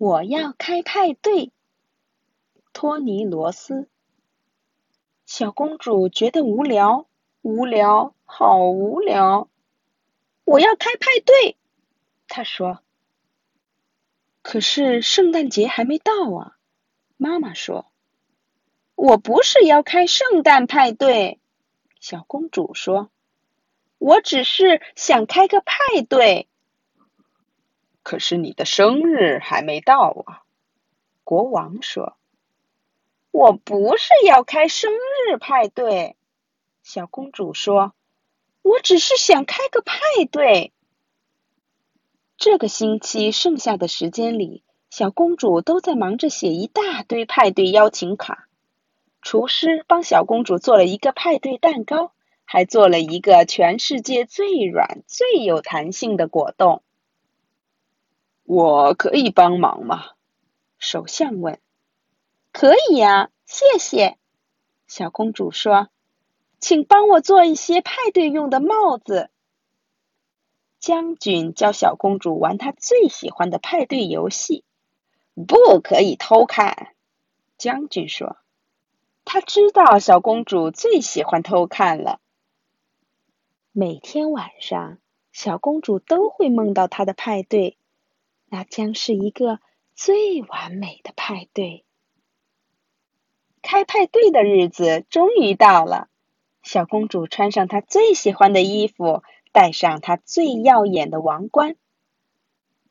我要开派对。托尼罗斯。小公主觉得无聊，无聊，好无聊。我要开派对，她说。可是圣诞节还没到啊，妈妈说。我不是要开圣诞派对，小公主说。我只是想开个派对。可是你的生日还没到啊，国王说。我不是要开生日派对，小公主说。我只是想开个派对。这个星期剩下的时间里，小公主都在忙着写一大堆派对邀请卡。厨师帮小公主做了一个派对蛋糕，还做了一个全世界最软、最有弹性的果冻。我可以帮忙吗？首相问。可以呀，谢谢。小公主说：“请帮我做一些派对用的帽子。”将军教小公主玩她最喜欢的派对游戏。不可以偷看，将军说。他知道小公主最喜欢偷看了。每天晚上，小公主都会梦到她的派对，那将是一个最完美的派对。开派对的日子终于到了，小公主穿上她最喜欢的衣服，戴上她最耀眼的王冠。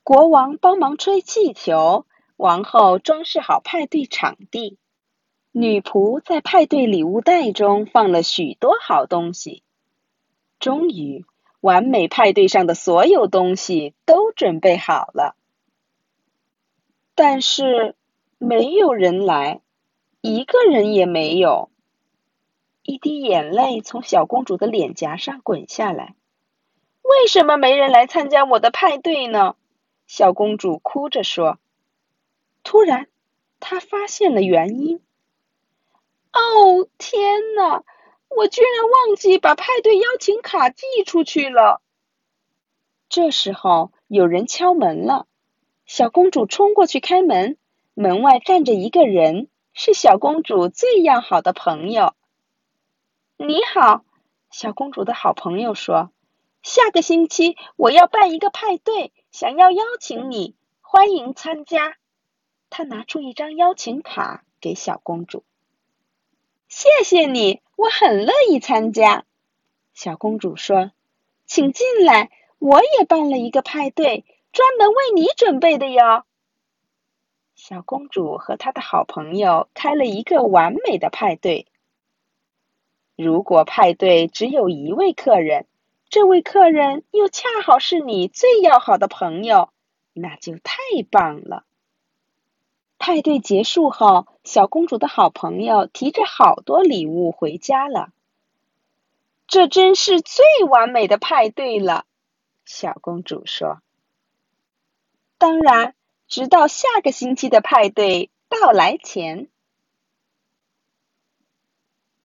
国王帮忙吹气球，王后装饰好派对场地，女仆在派对礼物袋中放了许多好东西。终于，完美派对上的所有东西都准备好了，但是没有人来。一个人也没有。一滴眼泪从小公主的脸颊上滚下来。为什么没人来参加我的派对呢？小公主哭着说。突然，她发现了原因。哦，天哪！我居然忘记把派对邀请卡寄出去了。这时候，有人敲门了。小公主冲过去开门，门外站着一个人。是小公主最要好的朋友。你好，小公主的好朋友说：“下个星期我要办一个派对，想要邀请你，欢迎参加。”他拿出一张邀请卡给小公主。谢谢你，我很乐意参加。小公主说：“请进来，我也办了一个派对，专门为你准备的哟。”小公主和她的好朋友开了一个完美的派对。如果派对只有一位客人，这位客人又恰好是你最要好的朋友，那就太棒了。派对结束后，小公主的好朋友提着好多礼物回家了。这真是最完美的派对了，小公主说。当然。直到下个星期的派对到来前。